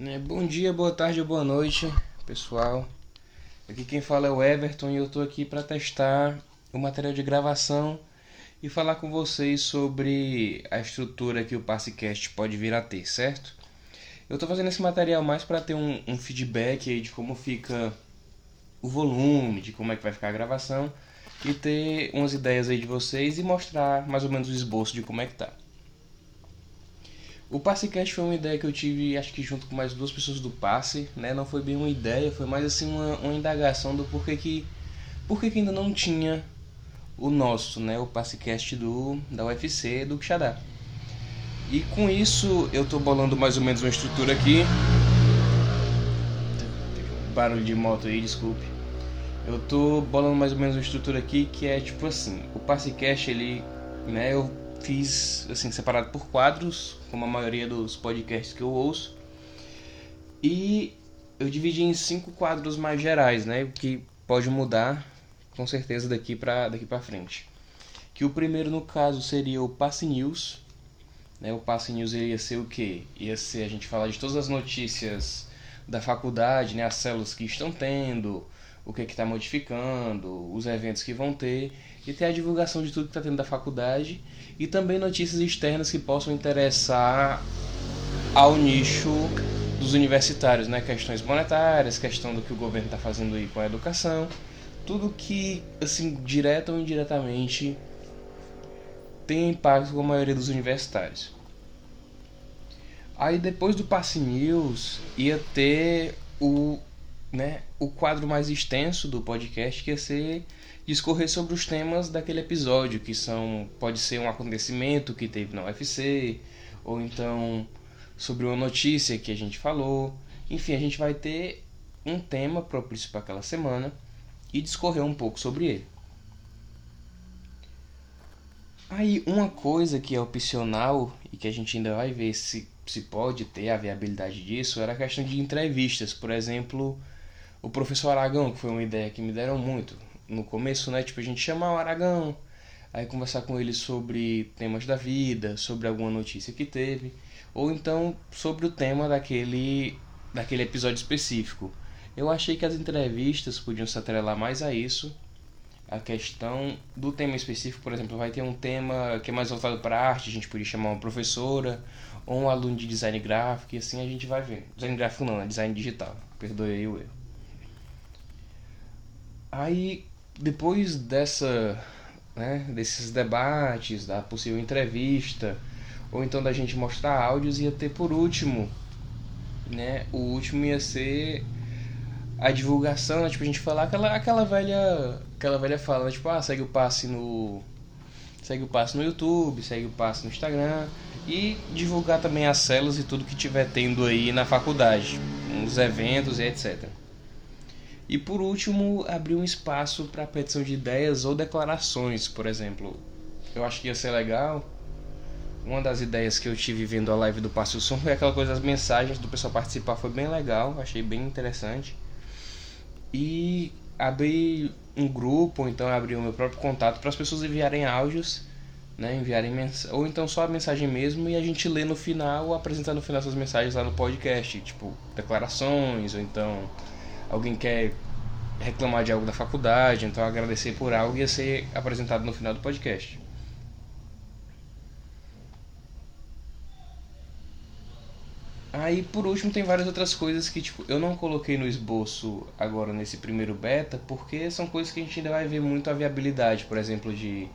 É, bom dia, boa tarde, boa noite, pessoal. Aqui quem fala é o Everton e eu tô aqui para testar o material de gravação e falar com vocês sobre a estrutura que o Passecast pode vir a ter, certo? Eu tô fazendo esse material mais para ter um, um feedback aí de como fica o volume, de como é que vai ficar a gravação e ter umas ideias aí de vocês e mostrar mais ou menos o esboço de como é que tá. O Passecast foi uma ideia que eu tive, acho que junto com mais duas pessoas do Passe, né? Não foi bem uma ideia, foi mais assim uma, uma indagação do porquê que, porquê que ainda não tinha o nosso, né? O Passecast do, da UFC, do Xadá. E com isso eu tô bolando mais ou menos uma estrutura aqui. Barulho de moto aí, desculpe. Eu tô bolando mais ou menos uma estrutura aqui que é tipo assim, o Passecast ele, né, eu fiz assim separado por quadros, como a maioria dos podcasts que eu ouço. E eu dividi em cinco quadros mais gerais, né, o que pode mudar com certeza daqui para daqui para frente. Que o primeiro no caso seria o Passe News, né? O Passe News ia ser o quê? Ia ser a gente falar de todas as notícias da faculdade, né, as células que estão tendo, o que é está modificando, os eventos que vão ter e ter a divulgação de tudo que está tendo da faculdade e também notícias externas que possam interessar ao nicho dos universitários, né? Questões monetárias, questão do que o governo está fazendo aí com a educação, tudo que, assim, direta ou indiretamente tem impacto com a maioria dos universitários. Aí depois do Passe News ia ter o né, o quadro mais extenso do podcast que ia ser discorrer sobre os temas daquele episódio, que são pode ser um acontecimento que teve na UFC, ou então sobre uma notícia que a gente falou. Enfim, a gente vai ter um tema propício para aquela semana e discorrer um pouco sobre ele. Aí, uma coisa que é opcional e que a gente ainda vai ver se, se pode ter a viabilidade disso era a questão de entrevistas. Por exemplo, o professor Aragão, que foi uma ideia que me deram muito no começo, né? Tipo, a gente chamar o Aragão, aí conversar com ele sobre temas da vida, sobre alguma notícia que teve, ou então sobre o tema daquele, daquele episódio específico. Eu achei que as entrevistas podiam se atrelar mais a isso, a questão do tema específico, por exemplo, vai ter um tema que é mais voltado para arte, a gente podia chamar uma professora ou um aluno de design gráfico, e assim a gente vai ver. Design gráfico não, é design digital, perdoe aí o erro. Aí, depois dessa, né, desses debates, da possível entrevista, ou então da gente mostrar áudios, ia ter por último, né, o último ia ser a divulgação, né, tipo, a gente falar aquela, aquela velha aquela velha fala, né, tipo, ah, segue o passe no segue o passe no YouTube, segue o passe no Instagram e divulgar também as células e tudo que tiver tendo aí na faculdade, os eventos e etc. E por último, abrir um espaço para petição de ideias ou declarações, por exemplo. Eu acho que ia ser legal. Uma das ideias que eu tive vendo a live do Passo Som foi aquela coisa das mensagens do pessoal participar, foi bem legal, achei bem interessante. E abrir um grupo, ou então abrir o meu próprio contato para as pessoas enviarem áudios, né, enviarem mens ou então só a mensagem mesmo e a gente lê no final ou apresentar no final essas mensagens lá no podcast, tipo declarações ou então alguém quer reclamar de algo da faculdade, então agradecer por algo ia ser apresentado no final do podcast. Aí por último tem várias outras coisas que tipo, eu não coloquei no esboço agora nesse primeiro beta, porque são coisas que a gente ainda vai ver muito a viabilidade, por exemplo, de,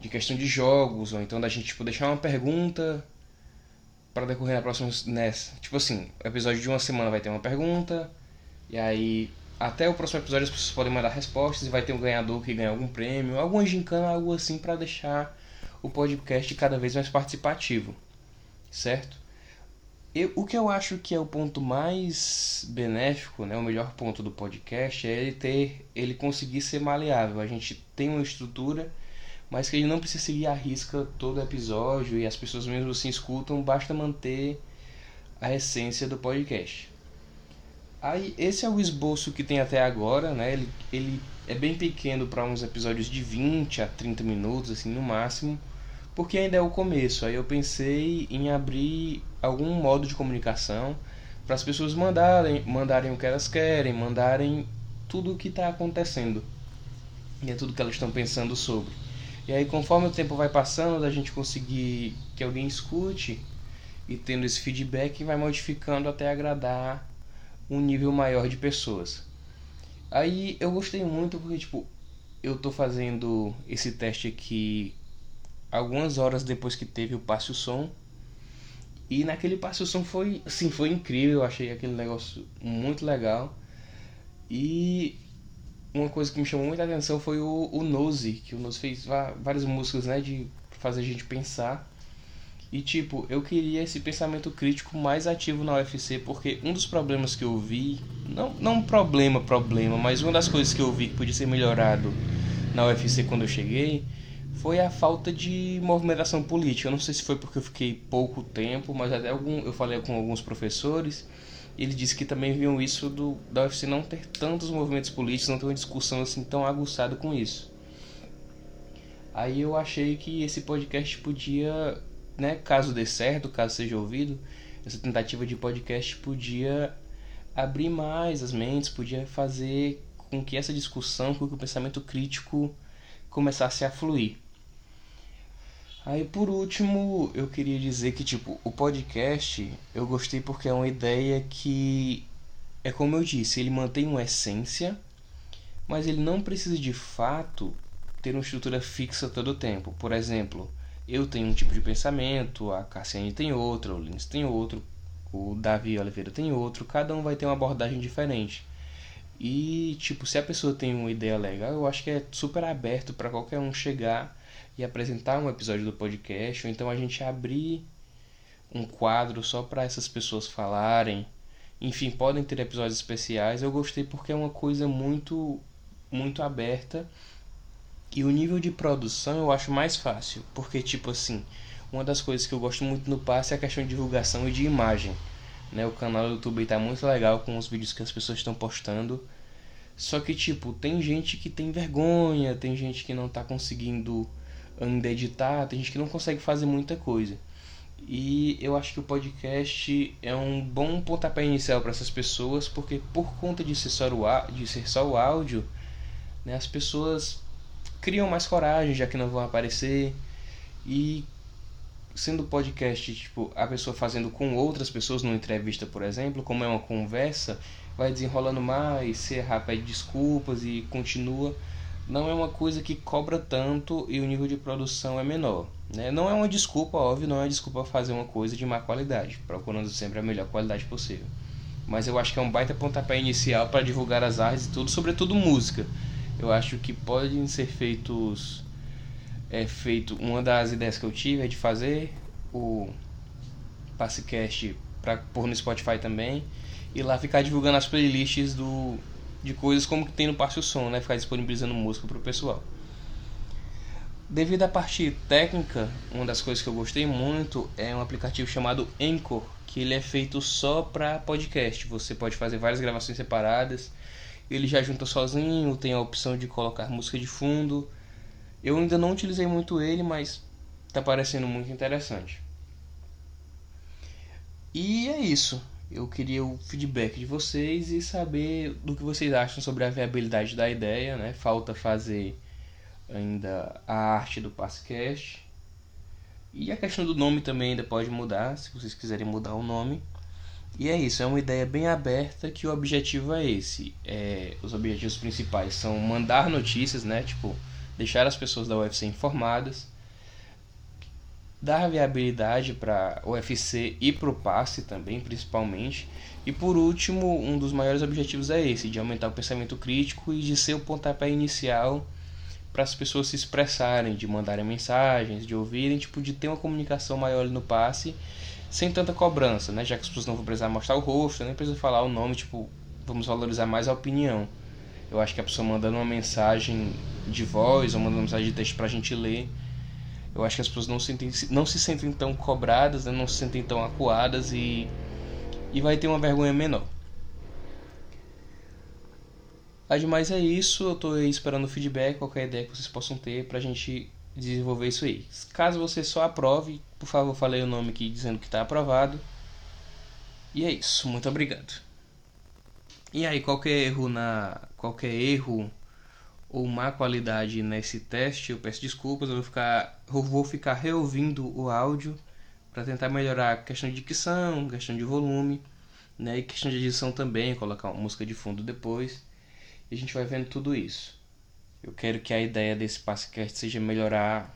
de questão de jogos, ou então da gente tipo, deixar uma pergunta para decorrer na próxima nessa. Tipo assim, episódio de uma semana vai ter uma pergunta, e aí, até o próximo episódio as pessoas podem mandar respostas e vai ter um ganhador que ganha algum prêmio, alguma gincana, algo assim para deixar o podcast cada vez mais participativo, certo? Eu, o que eu acho que é o ponto mais benéfico, né, o melhor ponto do podcast é ele ter, ele conseguir ser maleável. A gente tem uma estrutura, mas que ele não precisa seguir a risca todo episódio e as pessoas mesmo assim escutam, basta manter a essência do podcast. Aí, esse é o esboço que tem até agora, né? Ele, ele é bem pequeno para uns episódios de 20 a 30 minutos, assim, no máximo, porque ainda é o começo. Aí eu pensei em abrir algum modo de comunicação para as pessoas mandarem, mandarem o que elas querem, mandarem tudo o que está acontecendo. E é tudo que elas estão pensando sobre. E aí, conforme o tempo vai passando, a gente conseguir que alguém escute e tendo esse feedback, vai modificando até agradar um nível maior de pessoas. Aí eu gostei muito porque, tipo, eu tô fazendo esse teste aqui algumas horas depois que teve o passe o som. E naquele passe o som foi, assim, foi incrível, eu achei aquele negócio muito legal. E uma coisa que me chamou muita atenção foi o, o Nose, que o Nose fez várias músicas, né, de fazer a gente pensar. E tipo, eu queria esse pensamento crítico mais ativo na UFC, porque um dos problemas que eu vi, não, não problema, problema, mas uma das coisas que eu vi que podia ser melhorado na UFC quando eu cheguei, foi a falta de movimentação política. Eu não sei se foi porque eu fiquei pouco tempo, mas até algum, eu falei com alguns professores ele disse que também viam isso do, da UFC não ter tantos movimentos políticos, não ter uma discussão assim tão aguçada com isso. Aí eu achei que esse podcast podia, né, caso dê certo, caso seja ouvido, essa tentativa de podcast podia abrir mais as mentes, podia fazer com que essa discussão, com que o pensamento crítico começasse a fluir. Aí por último, eu queria dizer que tipo, o podcast eu gostei porque é uma ideia que é como eu disse, ele mantém uma essência, mas ele não precisa de fato ter uma estrutura fixa todo o tempo. Por exemplo, eu tenho um tipo de pensamento, a Cassiane tem outro, o Lins tem outro, o Davi Oliveira tem outro, cada um vai ter uma abordagem diferente. E tipo, se a pessoa tem uma ideia legal, eu acho que é super aberto para qualquer um chegar e apresentar um episódio do podcast, ou então a gente abrir um quadro só para essas pessoas falarem. Enfim, podem ter episódios especiais. Eu gostei porque é uma coisa muito muito aberta e o nível de produção eu acho mais fácil, porque tipo assim, uma das coisas que eu gosto muito no passe é a questão de divulgação e de imagem. Né? O canal do YouTube está muito legal com os vídeos que as pessoas estão postando. Só que tipo, tem gente que tem vergonha, tem gente que não está conseguindo ainda editar, tem gente que não consegue fazer muita coisa. E eu acho que o podcast é um bom pontapé inicial para essas pessoas, porque por conta de ser só o, de ser só o áudio, né, as pessoas criam mais coragem, já que não vão aparecer. E sendo podcast, tipo, a pessoa fazendo com outras pessoas numa entrevista, por exemplo, como é uma conversa, vai desenrolando mais, se errar pede desculpas e continua não é uma coisa que cobra tanto e o nível de produção é menor. Né? Não é uma desculpa, óbvio, não é uma desculpa fazer uma coisa de má qualidade, procurando sempre a melhor qualidade possível. Mas eu acho que é um baita pontapé inicial para divulgar as artes e tudo, sobretudo música. Eu acho que podem ser feitos. É feito. Uma das ideias que eu tive é de fazer o Passecast para pôr no Spotify também. E lá ficar divulgando as playlists do, de coisas como que tem no Passe o Som, né? Ficar disponibilizando música para o pessoal. Devido à parte técnica, uma das coisas que eu gostei muito é um aplicativo chamado Anchor, que ele é feito só para podcast. Você pode fazer várias gravações separadas. Ele já junta sozinho, tem a opção de colocar música de fundo. Eu ainda não utilizei muito ele, mas está parecendo muito interessante. E é isso. Eu queria o feedback de vocês e saber do que vocês acham sobre a viabilidade da ideia, né? Falta fazer ainda a arte do Passcast. E a questão do nome também ainda pode mudar, se vocês quiserem mudar o nome. E é isso, é uma ideia bem aberta que o objetivo é esse. É, os objetivos principais são mandar notícias, né? Tipo, deixar as pessoas da UFC informadas dar viabilidade para UFC e para o passe também, principalmente. E por último, um dos maiores objetivos é esse, de aumentar o pensamento crítico e de ser o pontapé inicial para as pessoas se expressarem, de mandarem mensagens, de ouvirem, tipo, de ter uma comunicação maior no passe, sem tanta cobrança, né? Já que as pessoas não vão precisar mostrar o rosto, nem precisam falar o nome, tipo, vamos valorizar mais a opinião. Eu acho que a pessoa mandando uma mensagem de voz ou mandando uma mensagem de texto para a gente ler, eu acho que as pessoas não, sentem, não se sentem tão cobradas, né? não se sentem tão acuadas e, e vai ter uma vergonha menor. Ademais é isso, eu estou esperando feedback, qualquer ideia que vocês possam ter para a gente desenvolver isso aí. Caso você só aprove, por favor, falei o nome aqui dizendo que está aprovado. E é isso, muito obrigado. E aí, qualquer erro na qualquer erro ou má qualidade nesse teste, eu peço desculpas, eu vou ficar eu vou ficar reouvindo o áudio para tentar melhorar a questão de dicção, questão de volume, né, e questão de edição também, colocar uma música de fundo depois. E a gente vai vendo tudo isso. Eu quero que a ideia desse podcast seja melhorar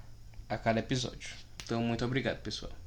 a cada episódio. Então, muito obrigado, pessoal.